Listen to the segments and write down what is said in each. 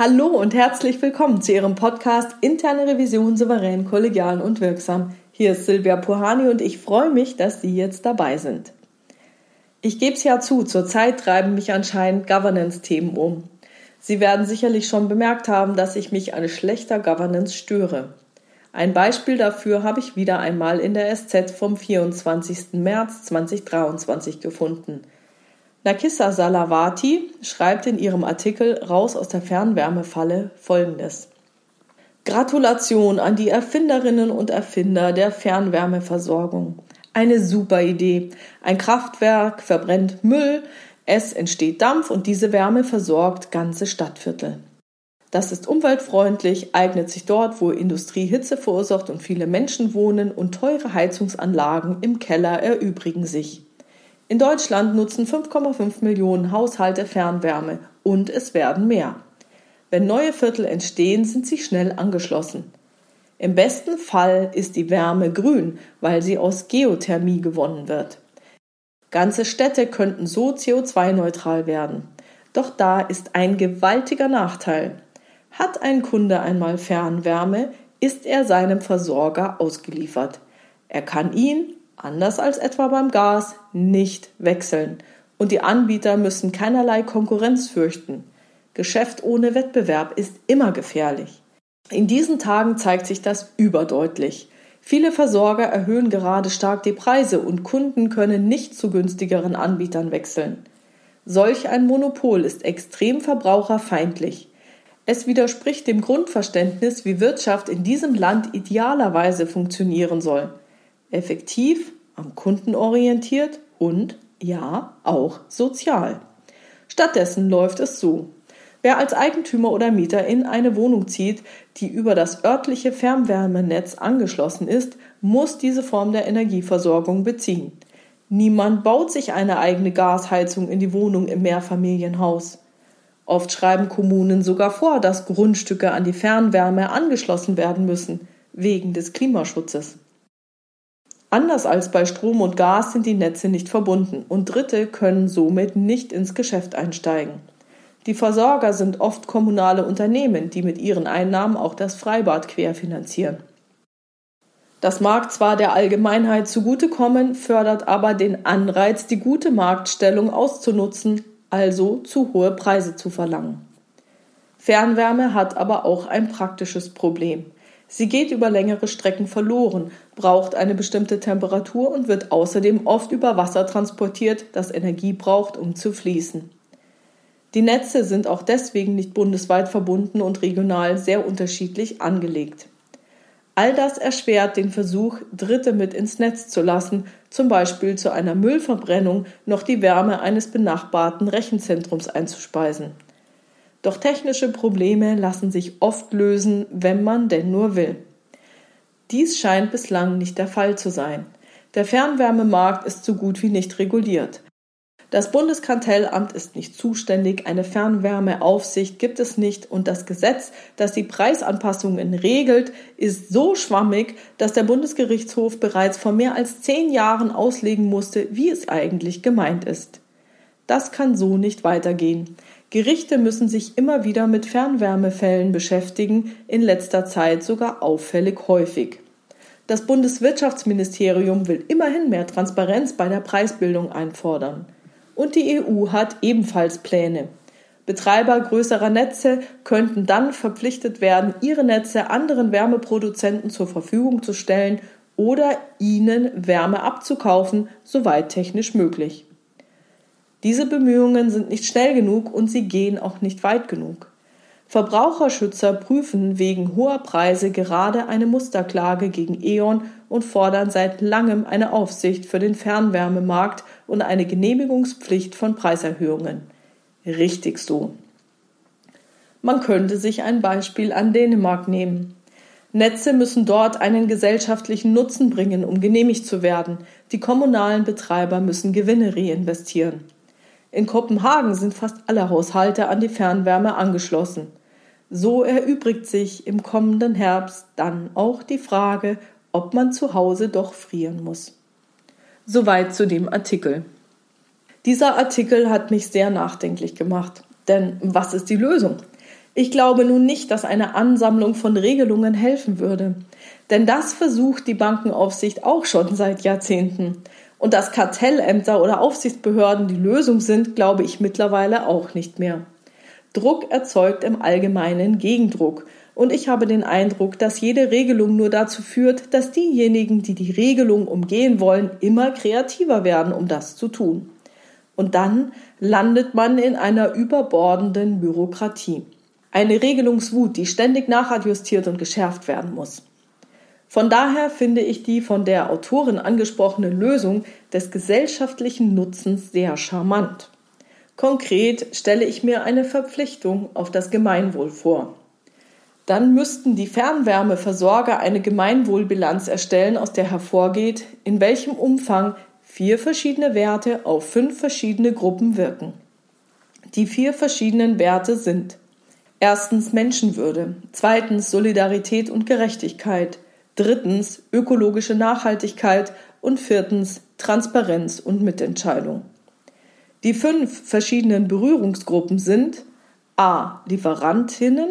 Hallo und herzlich willkommen zu Ihrem Podcast Interne Revision souverän, kollegial und wirksam. Hier ist Silvia Puhani und ich freue mich, dass Sie jetzt dabei sind. Ich gebe es ja zu, zurzeit treiben mich anscheinend Governance-Themen um. Sie werden sicherlich schon bemerkt haben, dass ich mich an schlechter Governance störe. Ein Beispiel dafür habe ich wieder einmal in der SZ vom 24. März 2023 gefunden – Nakissa Salavati schreibt in ihrem Artikel Raus aus der Fernwärmefalle folgendes. Gratulation an die Erfinderinnen und Erfinder der Fernwärmeversorgung. Eine super Idee. Ein Kraftwerk verbrennt Müll, es entsteht Dampf und diese Wärme versorgt ganze Stadtviertel. Das ist umweltfreundlich, eignet sich dort, wo Industrie Hitze verursacht und viele Menschen wohnen und teure Heizungsanlagen im Keller erübrigen sich. In Deutschland nutzen 5,5 Millionen Haushalte Fernwärme und es werden mehr. Wenn neue Viertel entstehen, sind sie schnell angeschlossen. Im besten Fall ist die Wärme grün, weil sie aus Geothermie gewonnen wird. Ganze Städte könnten so CO2-neutral werden. Doch da ist ein gewaltiger Nachteil. Hat ein Kunde einmal Fernwärme, ist er seinem Versorger ausgeliefert. Er kann ihn anders als etwa beim Gas, nicht wechseln. Und die Anbieter müssen keinerlei Konkurrenz fürchten. Geschäft ohne Wettbewerb ist immer gefährlich. In diesen Tagen zeigt sich das überdeutlich. Viele Versorger erhöhen gerade stark die Preise und Kunden können nicht zu günstigeren Anbietern wechseln. Solch ein Monopol ist extrem verbraucherfeindlich. Es widerspricht dem Grundverständnis, wie Wirtschaft in diesem Land idealerweise funktionieren soll effektiv, am Kunden orientiert und ja, auch sozial. Stattdessen läuft es so. Wer als Eigentümer oder Mieter in eine Wohnung zieht, die über das örtliche Fernwärmenetz angeschlossen ist, muss diese Form der Energieversorgung beziehen. Niemand baut sich eine eigene Gasheizung in die Wohnung im Mehrfamilienhaus. Oft schreiben Kommunen sogar vor, dass Grundstücke an die Fernwärme angeschlossen werden müssen, wegen des Klimaschutzes. Anders als bei Strom und Gas sind die Netze nicht verbunden und Dritte können somit nicht ins Geschäft einsteigen. Die Versorger sind oft kommunale Unternehmen, die mit ihren Einnahmen auch das Freibad querfinanzieren. Das mag zwar der Allgemeinheit zugutekommen, fördert aber den Anreiz, die gute Marktstellung auszunutzen, also zu hohe Preise zu verlangen. Fernwärme hat aber auch ein praktisches Problem. Sie geht über längere Strecken verloren, braucht eine bestimmte Temperatur und wird außerdem oft über Wasser transportiert, das Energie braucht, um zu fließen. Die Netze sind auch deswegen nicht bundesweit verbunden und regional sehr unterschiedlich angelegt. All das erschwert den Versuch, Dritte mit ins Netz zu lassen, zum Beispiel zu einer Müllverbrennung noch die Wärme eines benachbarten Rechenzentrums einzuspeisen. Doch technische Probleme lassen sich oft lösen, wenn man denn nur will. Dies scheint bislang nicht der Fall zu sein. Der Fernwärmemarkt ist so gut wie nicht reguliert. Das Bundeskartellamt ist nicht zuständig, eine Fernwärmeaufsicht gibt es nicht und das Gesetz, das die Preisanpassungen regelt, ist so schwammig, dass der Bundesgerichtshof bereits vor mehr als zehn Jahren auslegen musste, wie es eigentlich gemeint ist. Das kann so nicht weitergehen. Gerichte müssen sich immer wieder mit Fernwärmefällen beschäftigen, in letzter Zeit sogar auffällig häufig. Das Bundeswirtschaftsministerium will immerhin mehr Transparenz bei der Preisbildung einfordern. Und die EU hat ebenfalls Pläne. Betreiber größerer Netze könnten dann verpflichtet werden, ihre Netze anderen Wärmeproduzenten zur Verfügung zu stellen oder ihnen Wärme abzukaufen, soweit technisch möglich. Diese Bemühungen sind nicht schnell genug und sie gehen auch nicht weit genug. Verbraucherschützer prüfen wegen hoher Preise gerade eine Musterklage gegen E.ON und fordern seit langem eine Aufsicht für den Fernwärmemarkt und eine Genehmigungspflicht von Preiserhöhungen. Richtig so. Man könnte sich ein Beispiel an Dänemark nehmen. Netze müssen dort einen gesellschaftlichen Nutzen bringen, um genehmigt zu werden. Die kommunalen Betreiber müssen Gewinne reinvestieren. In Kopenhagen sind fast alle Haushalte an die Fernwärme angeschlossen. So erübrigt sich im kommenden Herbst dann auch die Frage, ob man zu Hause doch frieren muss. Soweit zu dem Artikel. Dieser Artikel hat mich sehr nachdenklich gemacht. Denn was ist die Lösung? Ich glaube nun nicht, dass eine Ansammlung von Regelungen helfen würde. Denn das versucht die Bankenaufsicht auch schon seit Jahrzehnten. Und dass Kartellämter oder Aufsichtsbehörden die Lösung sind, glaube ich mittlerweile auch nicht mehr. Druck erzeugt im Allgemeinen Gegendruck. Und ich habe den Eindruck, dass jede Regelung nur dazu führt, dass diejenigen, die die Regelung umgehen wollen, immer kreativer werden, um das zu tun. Und dann landet man in einer überbordenden Bürokratie. Eine Regelungswut, die ständig nachadjustiert und geschärft werden muss. Von daher finde ich die von der Autorin angesprochene Lösung des gesellschaftlichen Nutzens sehr charmant. Konkret stelle ich mir eine Verpflichtung auf das Gemeinwohl vor. Dann müssten die Fernwärmeversorger eine Gemeinwohlbilanz erstellen, aus der hervorgeht, in welchem Umfang vier verschiedene Werte auf fünf verschiedene Gruppen wirken. Die vier verschiedenen Werte sind erstens Menschenwürde, zweitens Solidarität und Gerechtigkeit, drittens ökologische Nachhaltigkeit und viertens Transparenz und Mitentscheidung. Die fünf verschiedenen Berührungsgruppen sind a. Lieferantinnen,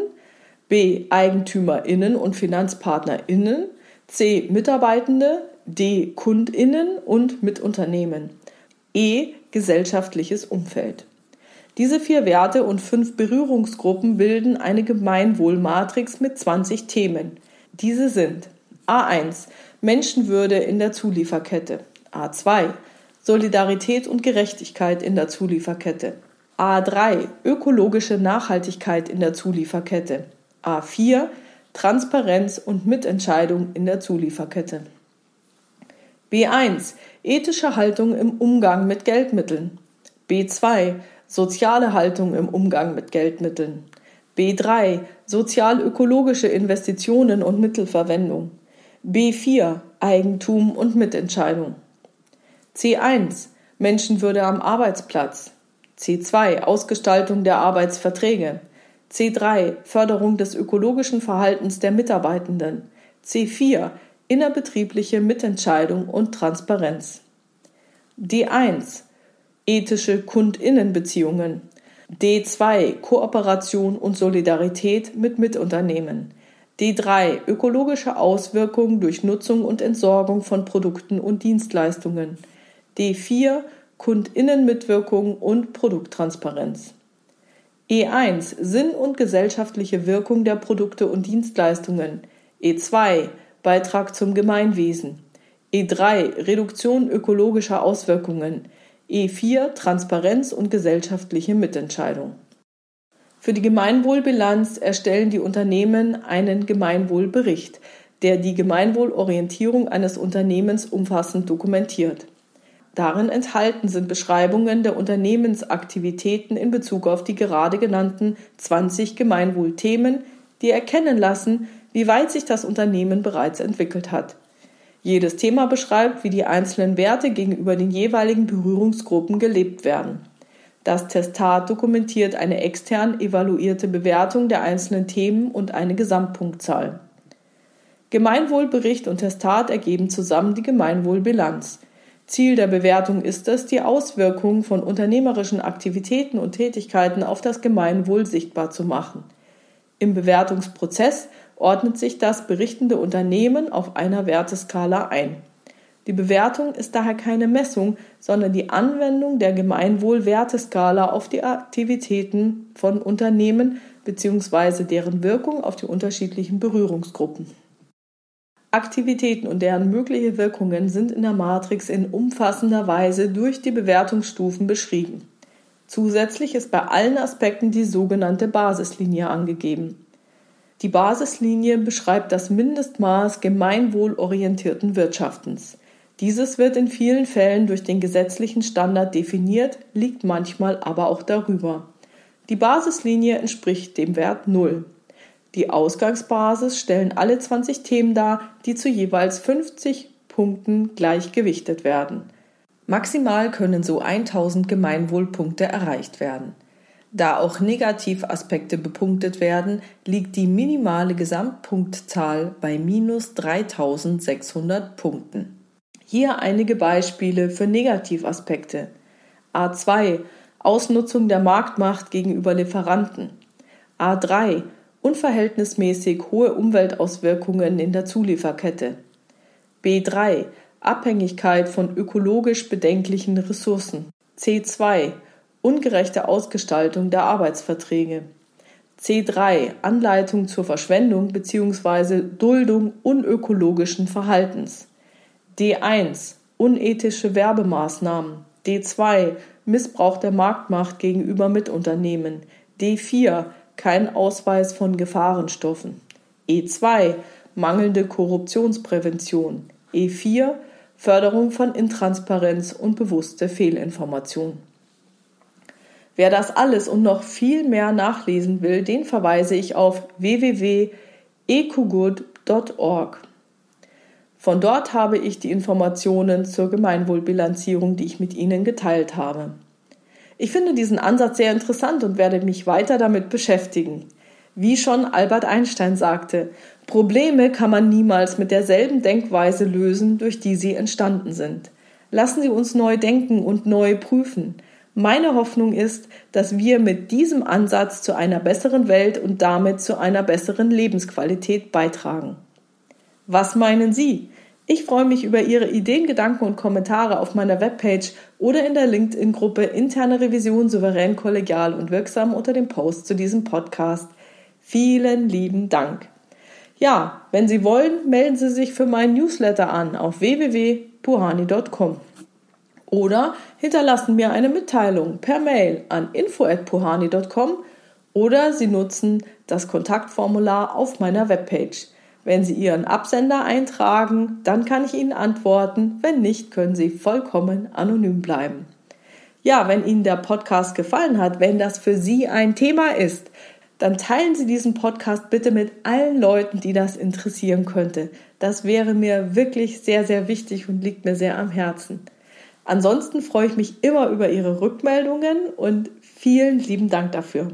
b. Eigentümerinnen und Finanzpartnerinnen, c. Mitarbeitende, d. Kundinnen und Mitunternehmen, e. Gesellschaftliches Umfeld. Diese vier Werte und fünf Berührungsgruppen bilden eine Gemeinwohlmatrix mit 20 Themen. Diese sind A1 Menschenwürde in der Zulieferkette. A2 Solidarität und Gerechtigkeit in der Zulieferkette. A3 Ökologische Nachhaltigkeit in der Zulieferkette. A4 Transparenz und Mitentscheidung in der Zulieferkette. B1 Ethische Haltung im Umgang mit Geldmitteln. B2 Soziale Haltung im Umgang mit Geldmitteln. B3 Sozial-ökologische Investitionen und Mittelverwendung. B4 Eigentum und Mitentscheidung. C1 Menschenwürde am Arbeitsplatz. C2 Ausgestaltung der Arbeitsverträge. C3 Förderung des ökologischen Verhaltens der Mitarbeitenden. C4 innerbetriebliche Mitentscheidung und Transparenz. D1 ethische Kundinnenbeziehungen. D2 Kooperation und Solidarität mit Mitunternehmen. D3 Ökologische Auswirkungen durch Nutzung und Entsorgung von Produkten und Dienstleistungen. D4 Kundinnenmitwirkung und Produkttransparenz. E1 Sinn und gesellschaftliche Wirkung der Produkte und Dienstleistungen. E2 Beitrag zum Gemeinwesen. E3 Reduktion ökologischer Auswirkungen. E4 Transparenz und gesellschaftliche Mitentscheidung. Für die Gemeinwohlbilanz erstellen die Unternehmen einen Gemeinwohlbericht, der die Gemeinwohlorientierung eines Unternehmens umfassend dokumentiert. Darin enthalten sind Beschreibungen der Unternehmensaktivitäten in Bezug auf die gerade genannten 20 Gemeinwohlthemen, die erkennen lassen, wie weit sich das Unternehmen bereits entwickelt hat. Jedes Thema beschreibt, wie die einzelnen Werte gegenüber den jeweiligen Berührungsgruppen gelebt werden. Das Testat dokumentiert eine extern evaluierte Bewertung der einzelnen Themen und eine Gesamtpunktzahl. Gemeinwohlbericht und Testat ergeben zusammen die Gemeinwohlbilanz. Ziel der Bewertung ist es, die Auswirkungen von unternehmerischen Aktivitäten und Tätigkeiten auf das Gemeinwohl sichtbar zu machen. Im Bewertungsprozess ordnet sich das berichtende Unternehmen auf einer Werteskala ein. Die Bewertung ist daher keine Messung, sondern die Anwendung der Gemeinwohl-Werteskala auf die Aktivitäten von Unternehmen bzw. deren Wirkung auf die unterschiedlichen Berührungsgruppen. Aktivitäten und deren mögliche Wirkungen sind in der Matrix in umfassender Weise durch die Bewertungsstufen beschrieben. Zusätzlich ist bei allen Aspekten die sogenannte Basislinie angegeben. Die Basislinie beschreibt das Mindestmaß gemeinwohlorientierten Wirtschaftens. Dieses wird in vielen Fällen durch den gesetzlichen Standard definiert, liegt manchmal aber auch darüber. Die Basislinie entspricht dem Wert 0. Die Ausgangsbasis stellen alle 20 Themen dar, die zu jeweils 50 Punkten gleichgewichtet werden. Maximal können so 1000 Gemeinwohlpunkte erreicht werden. Da auch Negativaspekte bepunktet werden, liegt die minimale Gesamtpunktzahl bei minus 3600 Punkten. Hier einige Beispiele für Negativaspekte. A2 Ausnutzung der Marktmacht gegenüber Lieferanten. A3 unverhältnismäßig hohe Umweltauswirkungen in der Zulieferkette. B3 Abhängigkeit von ökologisch bedenklichen Ressourcen. C2 ungerechte Ausgestaltung der Arbeitsverträge. C3 Anleitung zur Verschwendung bzw. Duldung unökologischen Verhaltens. D1 Unethische Werbemaßnahmen. D2 Missbrauch der Marktmacht gegenüber Mitunternehmen. D4 Kein Ausweis von Gefahrenstoffen. E2 Mangelnde Korruptionsprävention. E4 Förderung von Intransparenz und bewusste Fehlinformation. Wer das alles und noch viel mehr nachlesen will, den verweise ich auf www.ecogood.org. Von dort habe ich die Informationen zur Gemeinwohlbilanzierung, die ich mit Ihnen geteilt habe. Ich finde diesen Ansatz sehr interessant und werde mich weiter damit beschäftigen. Wie schon Albert Einstein sagte, Probleme kann man niemals mit derselben Denkweise lösen, durch die sie entstanden sind. Lassen Sie uns neu denken und neu prüfen. Meine Hoffnung ist, dass wir mit diesem Ansatz zu einer besseren Welt und damit zu einer besseren Lebensqualität beitragen. Was meinen Sie? Ich freue mich über Ihre Ideen, Gedanken und Kommentare auf meiner Webpage oder in der LinkedIn-Gruppe Interne Revision souverän, kollegial und wirksam unter dem Post zu diesem Podcast. Vielen lieben Dank. Ja, wenn Sie wollen, melden Sie sich für meinen Newsletter an auf www.puhani.com oder hinterlassen mir eine Mitteilung per Mail an info@puhani.com oder Sie nutzen das Kontaktformular auf meiner Webpage. Wenn Sie Ihren Absender eintragen, dann kann ich Ihnen antworten. Wenn nicht, können Sie vollkommen anonym bleiben. Ja, wenn Ihnen der Podcast gefallen hat, wenn das für Sie ein Thema ist, dann teilen Sie diesen Podcast bitte mit allen Leuten, die das interessieren könnte. Das wäre mir wirklich sehr, sehr wichtig und liegt mir sehr am Herzen. Ansonsten freue ich mich immer über Ihre Rückmeldungen und vielen lieben Dank dafür.